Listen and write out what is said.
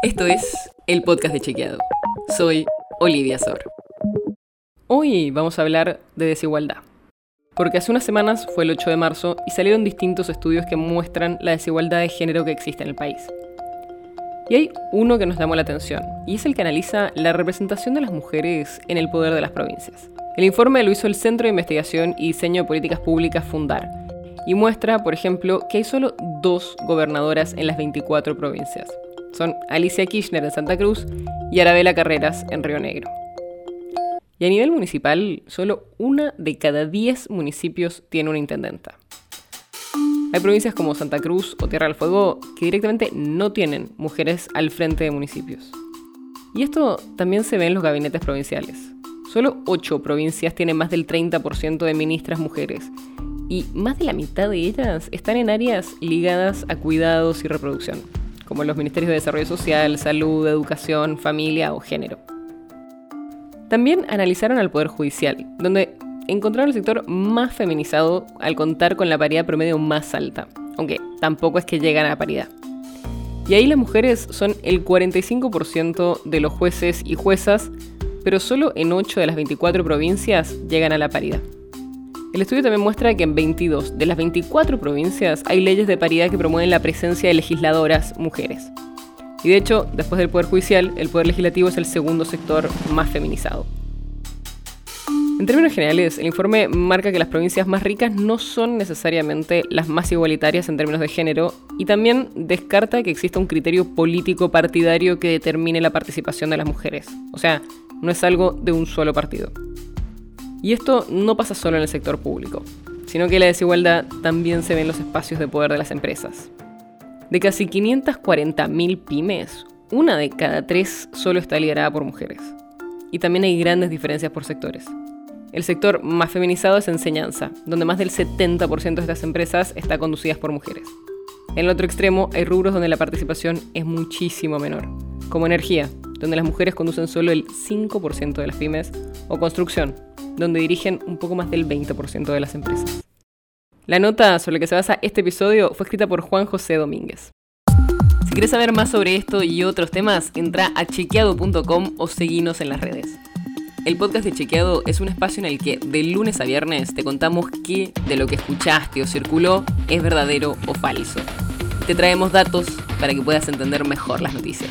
Esto es el podcast de Chequeado. Soy Olivia Sor. Hoy vamos a hablar de desigualdad. Porque hace unas semanas fue el 8 de marzo y salieron distintos estudios que muestran la desigualdad de género que existe en el país. Y hay uno que nos llamó la atención, y es el que analiza la representación de las mujeres en el poder de las provincias. El informe lo hizo el Centro de Investigación y Diseño de Políticas Públicas Fundar, y muestra, por ejemplo, que hay solo dos gobernadoras en las 24 provincias. Son Alicia Kirchner en Santa Cruz y Arabela Carreras en Río Negro. Y a nivel municipal, solo una de cada 10 municipios tiene una intendenta. Hay provincias como Santa Cruz o Tierra del Fuego que directamente no tienen mujeres al frente de municipios. Y esto también se ve en los gabinetes provinciales. Solo 8 provincias tienen más del 30% de ministras mujeres y más de la mitad de ellas están en áreas ligadas a cuidados y reproducción, como los ministerios de Desarrollo Social, Salud, Educación, Familia o Género. También analizaron al Poder Judicial, donde encontraron el sector más feminizado al contar con la paridad promedio más alta, aunque tampoco es que llegan a paridad. Y ahí las mujeres son el 45% de los jueces y juezas, pero solo en 8 de las 24 provincias llegan a la paridad. El estudio también muestra que en 22 de las 24 provincias hay leyes de paridad que promueven la presencia de legisladoras mujeres. Y de hecho, después del Poder Judicial, el Poder Legislativo es el segundo sector más feminizado. En términos generales, el informe marca que las provincias más ricas no son necesariamente las más igualitarias en términos de género y también descarta que exista un criterio político partidario que determine la participación de las mujeres. O sea, no es algo de un solo partido. Y esto no pasa solo en el sector público, sino que la desigualdad también se ve en los espacios de poder de las empresas. De casi 540.000 pymes, una de cada tres solo está liderada por mujeres. Y también hay grandes diferencias por sectores. El sector más feminizado es enseñanza, donde más del 70% de estas empresas está conducidas por mujeres. En el otro extremo hay rubros donde la participación es muchísimo menor, como energía, donde las mujeres conducen solo el 5% de las pymes, o construcción, donde dirigen un poco más del 20% de las empresas. La nota sobre la que se basa este episodio fue escrita por Juan José Domínguez. Si quieres saber más sobre esto y otros temas, entra a chequeado.com o seguinos en las redes. El podcast de Chequeado es un espacio en el que de lunes a viernes te contamos qué de lo que escuchaste o circuló es verdadero o falso. Te traemos datos para que puedas entender mejor las noticias